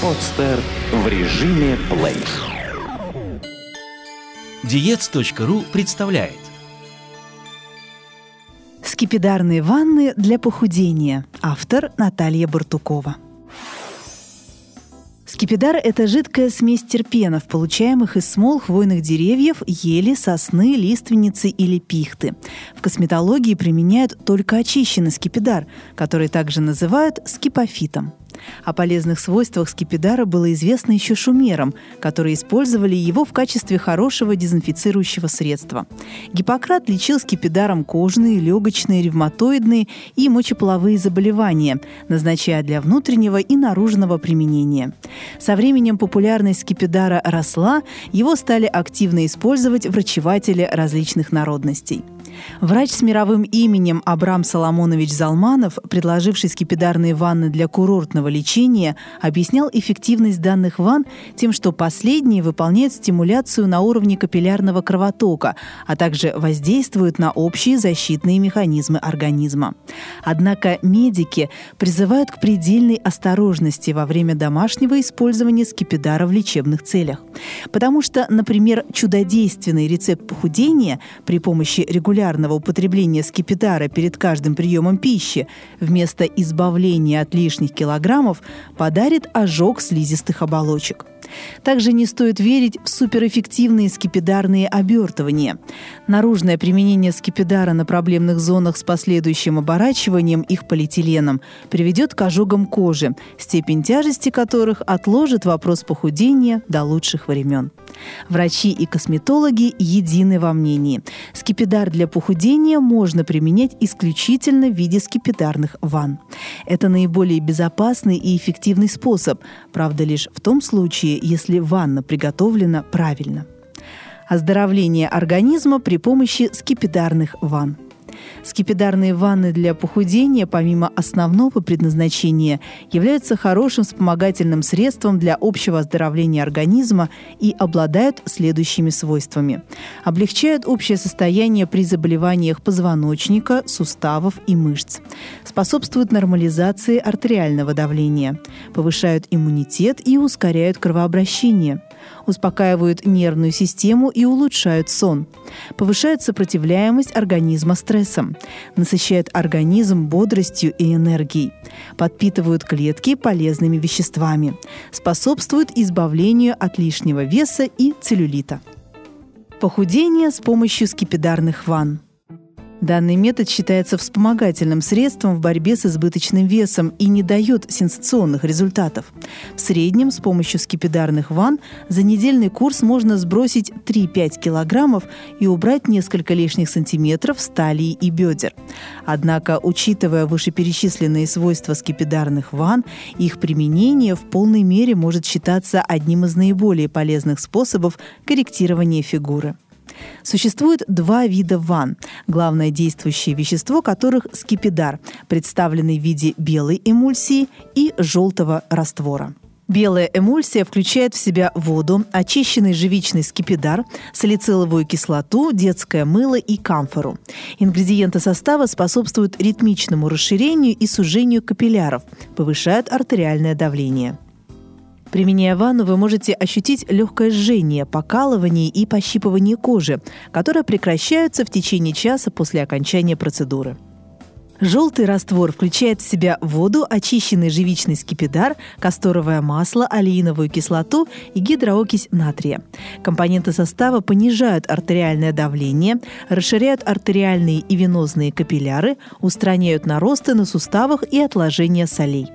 Подстер в режиме плей. Диец.ру представляет Скипидарные ванны для похудения. Автор Наталья Бартукова. Скипидар – это жидкая смесь терпенов, получаемых из смол хвойных деревьев, ели, сосны, лиственницы или пихты. В косметологии применяют только очищенный скипидар, который также называют скипофитом. О полезных свойствах скипидара было известно еще шумерам, которые использовали его в качестве хорошего дезинфицирующего средства. Гиппократ лечил скипидаром кожные, легочные, ревматоидные и мочеполовые заболевания, назначая для внутреннего и наружного применения. Со временем популярность скипидара росла, его стали активно использовать врачеватели различных народностей. Врач с мировым именем Абрам Соломонович Залманов, предложивший скипидарные ванны для курортного лечения, объяснял эффективность данных ванн тем, что последние выполняют стимуляцию на уровне капиллярного кровотока, а также воздействуют на общие защитные механизмы организма. Однако медики призывают к предельной осторожности во время домашнего использования скипидара в лечебных целях. Потому что, например, чудодейственный рецепт похудения при помощи регулярного регулярного употребления скипидара перед каждым приемом пищи вместо избавления от лишних килограммов подарит ожог слизистых оболочек. Также не стоит верить в суперэффективные скипидарные обертывания. Наружное применение скипидара на проблемных зонах с последующим оборачиванием их полиэтиленом приведет к ожогам кожи, степень тяжести которых отложит вопрос похудения до лучших времен. Врачи и косметологи едины во мнении. Скипидар для похудения можно применять исключительно в виде скипидарных ванн. Это наиболее безопасный и эффективный способ, правда лишь в том случае, если ванна приготовлена правильно. Оздоровление организма при помощи скипидарных ванн. Скипидарные ванны для похудения, помимо основного предназначения, являются хорошим вспомогательным средством для общего оздоровления организма и обладают следующими свойствами. Облегчают общее состояние при заболеваниях позвоночника, суставов и мышц. Способствуют нормализации артериального давления. Повышают иммунитет и ускоряют кровообращение успокаивают нервную систему и улучшают сон, повышают сопротивляемость организма стрессам, насыщают организм бодростью и энергией, подпитывают клетки полезными веществами, способствуют избавлению от лишнего веса и целлюлита. Похудение с помощью скипидарных ванн – Данный метод считается вспомогательным средством в борьбе с избыточным весом и не дает сенсационных результатов. В среднем с помощью скипидарных ванн за недельный курс можно сбросить 3-5 килограммов и убрать несколько лишних сантиметров с талии и бедер. Однако, учитывая вышеперечисленные свойства скипидарных ванн, их применение в полной мере может считаться одним из наиболее полезных способов корректирования фигуры. Существует два вида ванн, главное действующее вещество которых – скипидар, представленный в виде белой эмульсии и желтого раствора. Белая эмульсия включает в себя воду, очищенный живичный скипидар, салициловую кислоту, детское мыло и камфору. Ингредиенты состава способствуют ритмичному расширению и сужению капилляров, повышают артериальное давление. Применяя ванну, вы можете ощутить легкое жжение, покалывание и пощипывание кожи, которые прекращаются в течение часа после окончания процедуры. Желтый раствор включает в себя воду, очищенный живичный скипидар, касторовое масло, алииновую кислоту и гидроокись натрия. Компоненты состава понижают артериальное давление, расширяют артериальные и венозные капилляры, устраняют наросты на суставах и отложения солей.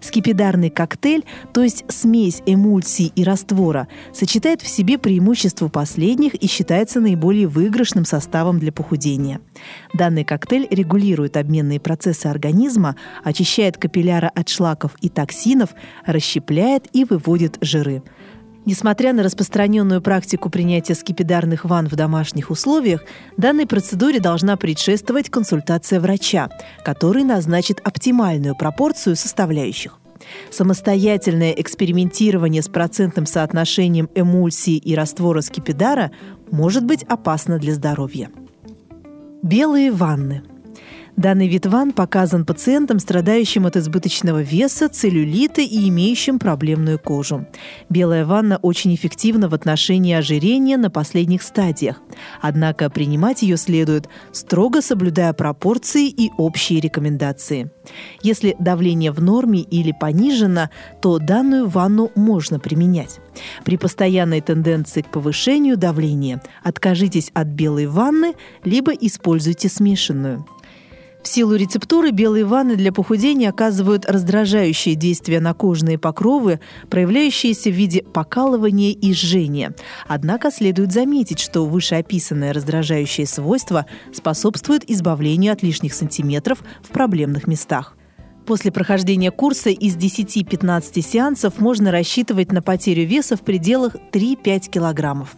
Скипидарный коктейль, то есть смесь эмульсии и раствора, сочетает в себе преимущества последних и считается наиболее выигрышным составом для похудения. Данный коктейль регулирует обменные процессы организма, очищает капилляры от шлаков и токсинов, расщепляет и выводит жиры. Несмотря на распространенную практику принятия скипидарных ванн в домашних условиях, данной процедуре должна предшествовать консультация врача, который назначит оптимальную пропорцию составляющих. Самостоятельное экспериментирование с процентным соотношением эмульсии и раствора скипидара может быть опасно для здоровья. Белые ванны – Данный вид ванн показан пациентам, страдающим от избыточного веса, целлюлита и имеющим проблемную кожу. Белая ванна очень эффективна в отношении ожирения на последних стадиях. Однако принимать ее следует, строго соблюдая пропорции и общие рекомендации. Если давление в норме или понижено, то данную ванну можно применять. При постоянной тенденции к повышению давления откажитесь от белой ванны, либо используйте смешанную. В силу рецептуры белые ванны для похудения оказывают раздражающее действие на кожные покровы, проявляющиеся в виде покалывания и жжения. Однако следует заметить, что вышеописанное раздражающее свойство способствует избавлению от лишних сантиметров в проблемных местах. После прохождения курса из 10-15 сеансов можно рассчитывать на потерю веса в пределах 3-5 килограммов.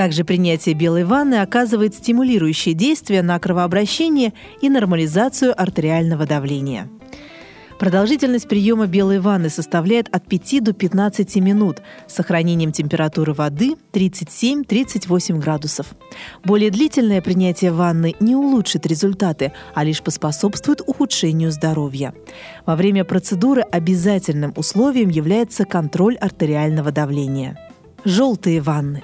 Также принятие белой ванны оказывает стимулирующее действие на кровообращение и нормализацию артериального давления. Продолжительность приема белой ванны составляет от 5 до 15 минут с сохранением температуры воды 37-38 градусов. Более длительное принятие ванны не улучшит результаты, а лишь поспособствует ухудшению здоровья. Во время процедуры обязательным условием является контроль артериального давления. Желтые ванны.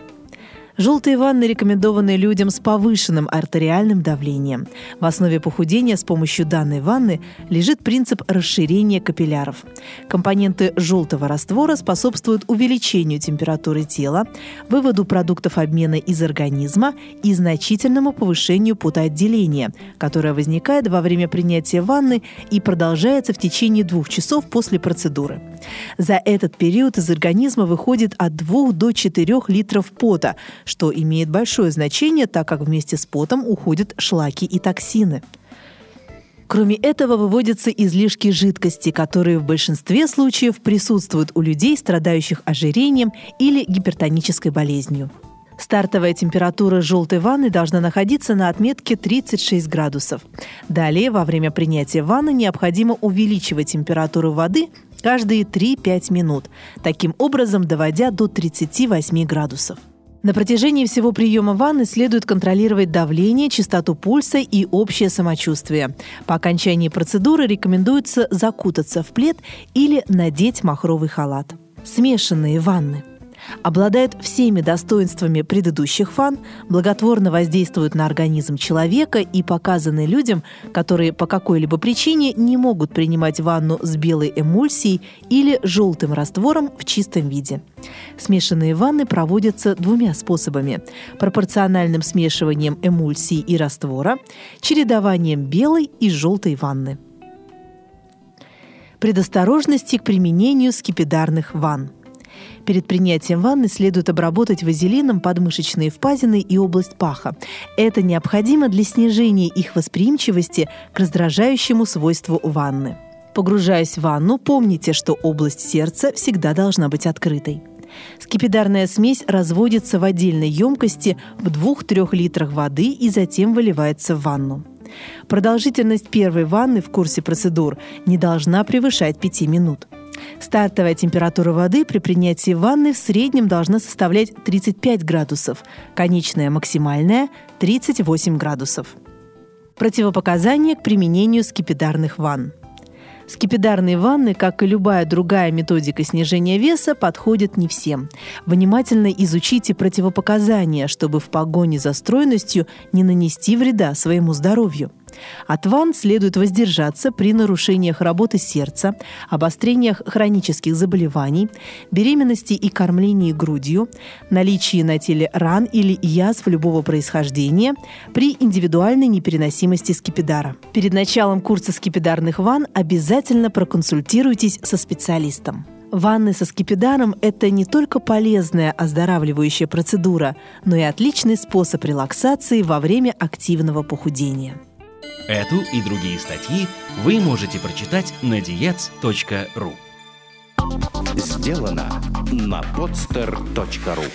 Желтые ванны рекомендованы людям с повышенным артериальным давлением. В основе похудения с помощью данной ванны лежит принцип расширения капилляров. Компоненты желтого раствора способствуют увеличению температуры тела, выводу продуктов обмена из организма и значительному повышению потоотделения, которое возникает во время принятия ванны и продолжается в течение двух часов после процедуры. За этот период из организма выходит от 2 до 4 литров пота, что имеет большое значение, так как вместе с потом уходят шлаки и токсины. Кроме этого, выводятся излишки жидкости, которые в большинстве случаев присутствуют у людей, страдающих ожирением или гипертонической болезнью. Стартовая температура желтой ванны должна находиться на отметке 36 градусов. Далее, во время принятия ванны необходимо увеличивать температуру воды каждые 3-5 минут, таким образом доводя до 38 градусов. На протяжении всего приема ванны следует контролировать давление, частоту пульса и общее самочувствие. По окончании процедуры рекомендуется закутаться в плед или надеть махровый халат. Смешанные ванны – обладают всеми достоинствами предыдущих фан, благотворно воздействуют на организм человека и показаны людям, которые по какой-либо причине не могут принимать ванну с белой эмульсией или желтым раствором в чистом виде. Смешанные ванны проводятся двумя способами – пропорциональным смешиванием эмульсии и раствора, чередованием белой и желтой ванны. Предосторожности к применению скипидарных ванн. Перед принятием ванны следует обработать вазелином подмышечные впадины и область паха. Это необходимо для снижения их восприимчивости к раздражающему свойству ванны. Погружаясь в ванну, помните, что область сердца всегда должна быть открытой. Скипидарная смесь разводится в отдельной емкости в 2-3 литрах воды и затем выливается в ванну. Продолжительность первой ванны в курсе процедур не должна превышать 5 минут. Стартовая температура воды при принятии ванны в среднем должна составлять 35 градусов, конечная максимальная – 38 градусов. Противопоказания к применению скипидарных ванн. Скипидарные ванны, как и любая другая методика снижения веса, подходят не всем. Внимательно изучите противопоказания, чтобы в погоне за стройностью не нанести вреда своему здоровью. От ванн следует воздержаться при нарушениях работы сердца, обострениях хронических заболеваний, беременности и кормлении грудью, наличии на теле ран или язв любого происхождения, при индивидуальной непереносимости скипидара. Перед началом курса скипидарных ванн обязательно проконсультируйтесь со специалистом. Ванны со скипидаром – это не только полезная оздоравливающая процедура, но и отличный способ релаксации во время активного похудения. Эту и другие статьи вы можете прочитать на diets.ru Сделано на podster.ru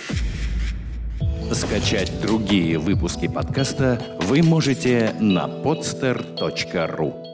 Скачать другие выпуски подкаста вы можете на podster.ru